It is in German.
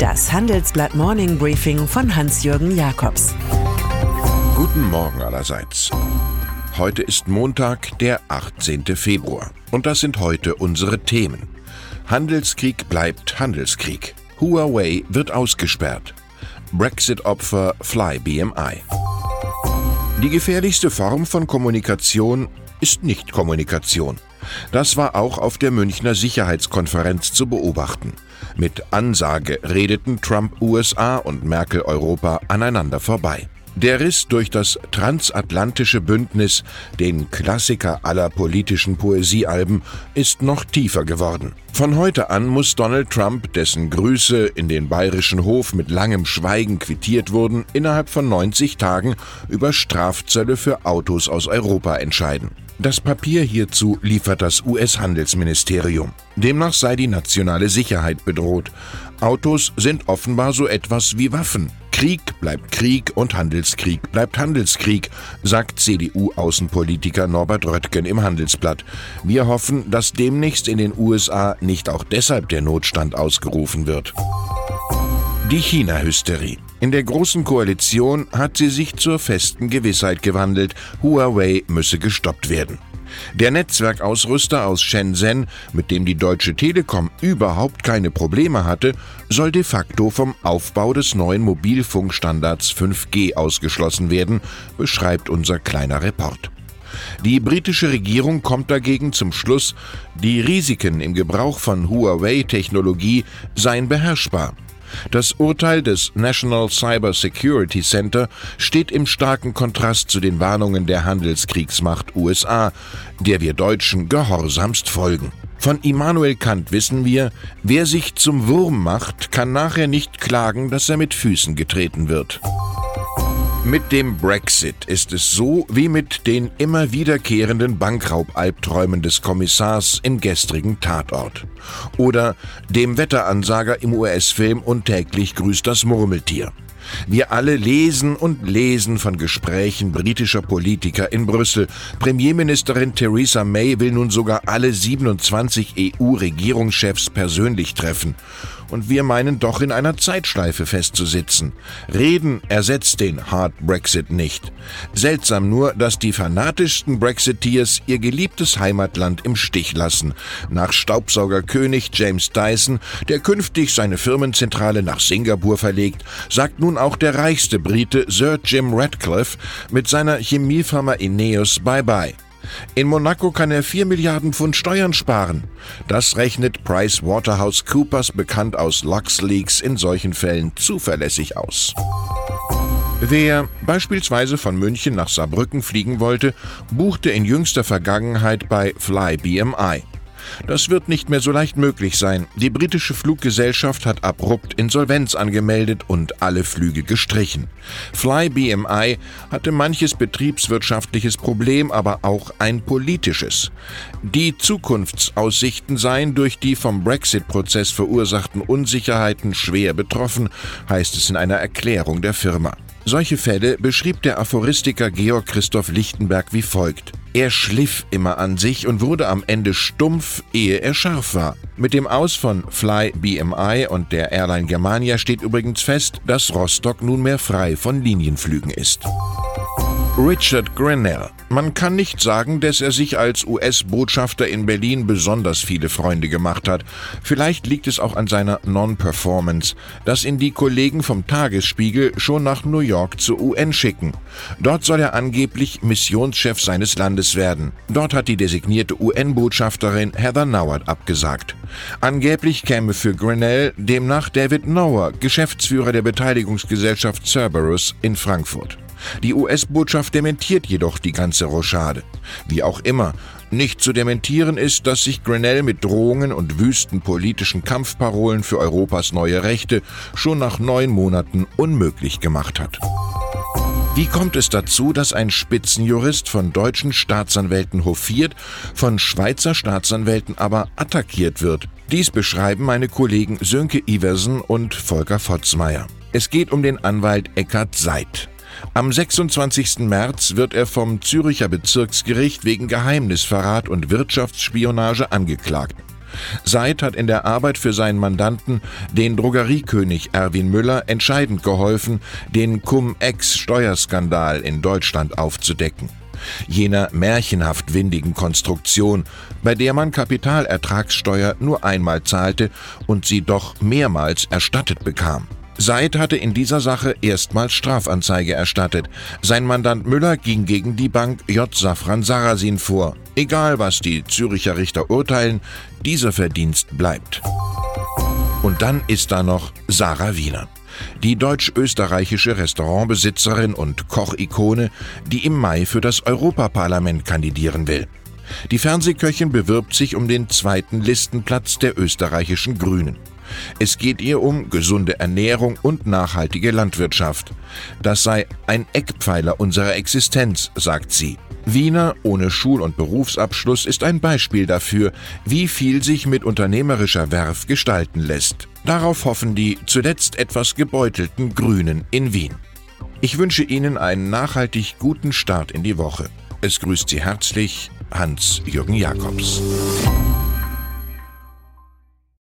Das Handelsblatt Morning Briefing von Hans-Jürgen Jakobs. Guten Morgen allerseits. Heute ist Montag, der 18. Februar. Und das sind heute unsere Themen. Handelskrieg bleibt Handelskrieg. Huawei wird ausgesperrt. Brexit-Opfer Fly BMI. Die gefährlichste Form von Kommunikation ist Nicht-Kommunikation. Das war auch auf der Münchner Sicherheitskonferenz zu beobachten. Mit Ansage redeten Trump USA und Merkel Europa aneinander vorbei. Der Riss durch das transatlantische Bündnis, den Klassiker aller politischen Poesiealben, ist noch tiefer geworden. Von heute an muss Donald Trump, dessen Grüße in den bayerischen Hof mit langem Schweigen quittiert wurden, innerhalb von 90 Tagen über Strafzölle für Autos aus Europa entscheiden. Das Papier hierzu liefert das US-Handelsministerium. Demnach sei die nationale Sicherheit bedroht. Autos sind offenbar so etwas wie Waffen. Krieg bleibt Krieg und Handelskrieg bleibt Handelskrieg, sagt CDU-Außenpolitiker Norbert Röttgen im Handelsblatt. Wir hoffen, dass demnächst in den USA nicht auch deshalb der Notstand ausgerufen wird. Die China-Hysterie. In der Großen Koalition hat sie sich zur festen Gewissheit gewandelt, Huawei müsse gestoppt werden. Der Netzwerkausrüster aus Shenzhen, mit dem die Deutsche Telekom überhaupt keine Probleme hatte, soll de facto vom Aufbau des neuen Mobilfunkstandards 5G ausgeschlossen werden, beschreibt unser kleiner Report. Die britische Regierung kommt dagegen zum Schluss, die Risiken im Gebrauch von Huawei-Technologie seien beherrschbar. Das Urteil des National Cyber Security Center steht im starken Kontrast zu den Warnungen der Handelskriegsmacht USA, der wir Deutschen gehorsamst folgen. Von Immanuel Kant wissen wir, wer sich zum Wurm macht, kann nachher nicht klagen, dass er mit Füßen getreten wird. Mit dem Brexit ist es so wie mit den immer wiederkehrenden Bankraubalbträumen des Kommissars im gestrigen Tatort. Oder dem Wetteransager im US-Film Und täglich grüßt das Murmeltier. Wir alle lesen und lesen von Gesprächen britischer Politiker in Brüssel. Premierministerin Theresa May will nun sogar alle 27 EU-Regierungschefs persönlich treffen. Und wir meinen doch in einer Zeitschleife festzusitzen. Reden ersetzt den Hard Brexit nicht. Seltsam nur, dass die fanatischsten Brexiteers ihr geliebtes Heimatland im Stich lassen. Nach Staubsaugerkönig James Dyson, der künftig seine Firmenzentrale nach Singapur verlegt, sagt nun auch der reichste Brite Sir Jim Radcliffe mit seiner Chemiefirma Ineos Bye-bye. In Monaco kann er 4 Milliarden Pfund Steuern sparen. Das rechnet PricewaterhouseCoopers bekannt aus LuxLeaks in solchen Fällen zuverlässig aus. Wer beispielsweise von München nach Saarbrücken fliegen wollte, buchte in jüngster Vergangenheit bei Fly BMI. Das wird nicht mehr so leicht möglich sein. Die britische Fluggesellschaft hat abrupt Insolvenz angemeldet und alle Flüge gestrichen. Fly BMI hatte manches betriebswirtschaftliches Problem, aber auch ein politisches. Die Zukunftsaussichten seien durch die vom Brexit-Prozess verursachten Unsicherheiten schwer betroffen, heißt es in einer Erklärung der Firma. Solche Fälle beschrieb der Aphoristiker Georg Christoph Lichtenberg wie folgt. Er schliff immer an sich und wurde am Ende stumpf, ehe er scharf war. Mit dem Aus von Fly BMI und der Airline Germania steht übrigens fest, dass Rostock nunmehr frei von Linienflügen ist. Richard Grinnell. Man kann nicht sagen, dass er sich als US-Botschafter in Berlin besonders viele Freunde gemacht hat. Vielleicht liegt es auch an seiner Non-Performance, dass ihn die Kollegen vom Tagesspiegel schon nach New York zur UN schicken. Dort soll er angeblich Missionschef seines Landes werden. Dort hat die designierte UN-Botschafterin Heather Nauert abgesagt. Angeblich käme für Grinnell demnach David Nower, Geschäftsführer der Beteiligungsgesellschaft Cerberus in Frankfurt. Die US-Botschaft dementiert jedoch die ganze Rochade. Wie auch immer, nicht zu dementieren ist, dass sich Grenell mit Drohungen und wüsten politischen Kampfparolen für Europas neue Rechte schon nach neun Monaten unmöglich gemacht hat. Wie kommt es dazu, dass ein Spitzenjurist von deutschen Staatsanwälten hofiert, von Schweizer Staatsanwälten aber attackiert wird? Dies beschreiben meine Kollegen Sönke Iversen und Volker Fotzmeier. Es geht um den Anwalt Eckhard Seid. Am 26. März wird er vom Züricher Bezirksgericht wegen Geheimnisverrat und Wirtschaftsspionage angeklagt. Seid hat in der Arbeit für seinen Mandanten, den Drogeriekönig Erwin Müller, entscheidend geholfen, den Cum-Ex-Steuerskandal in Deutschland aufzudecken. Jener märchenhaft windigen Konstruktion, bei der man Kapitalertragssteuer nur einmal zahlte und sie doch mehrmals erstattet bekam. Seid hatte in dieser Sache erstmals Strafanzeige erstattet. Sein Mandant Müller ging gegen die Bank J. Safran Sarasin vor. Egal, was die Züricher Richter urteilen, dieser Verdienst bleibt. Und dann ist da noch Sarah Wiener. Die deutsch-österreichische Restaurantbesitzerin und Kochikone, die im Mai für das Europaparlament kandidieren will. Die Fernsehköchin bewirbt sich um den zweiten Listenplatz der österreichischen Grünen. Es geht ihr um gesunde Ernährung und nachhaltige Landwirtschaft. Das sei ein Eckpfeiler unserer Existenz, sagt sie. Wiener ohne Schul- und Berufsabschluss ist ein Beispiel dafür, wie viel sich mit unternehmerischer Werf gestalten lässt. Darauf hoffen die zuletzt etwas gebeutelten Grünen in Wien. Ich wünsche Ihnen einen nachhaltig guten Start in die Woche. Es grüßt Sie herzlich Hans-Jürgen Jakobs.